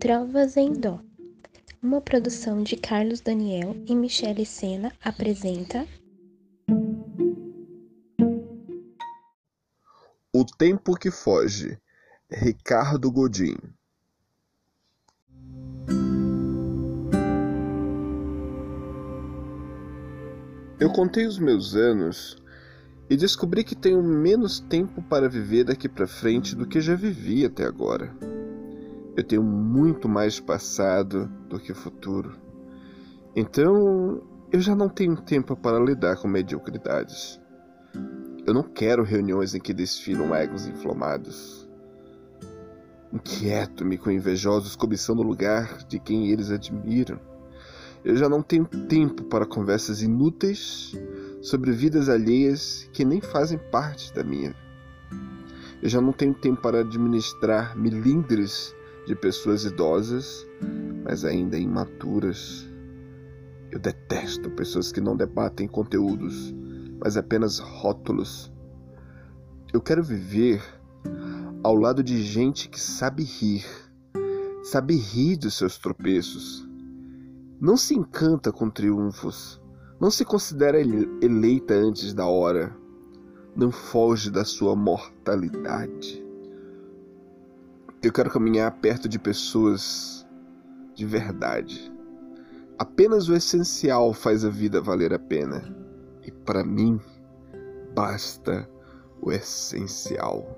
Trovas em Dó. Uma produção de Carlos Daniel e Michele Sena apresenta O Tempo que Foge, Ricardo Godin. Eu contei os meus anos e descobri que tenho menos tempo para viver daqui para frente do que já vivi até agora. Eu tenho muito mais passado do que futuro. Então, eu já não tenho tempo para lidar com mediocridades. Eu não quero reuniões em que desfilam egos inflamados. Inquieto-me com invejosos cobiçando o lugar de quem eles admiram. Eu já não tenho tempo para conversas inúteis sobre vidas alheias que nem fazem parte da minha. Eu já não tenho tempo para administrar milindres de pessoas idosas, mas ainda imaturas. Eu detesto pessoas que não debatem conteúdos, mas apenas rótulos. Eu quero viver ao lado de gente que sabe rir, sabe rir dos seus tropeços. Não se encanta com triunfos, não se considera eleita antes da hora, não foge da sua mortalidade. Eu quero caminhar perto de pessoas de verdade. Apenas o essencial faz a vida valer a pena. E para mim, basta o essencial.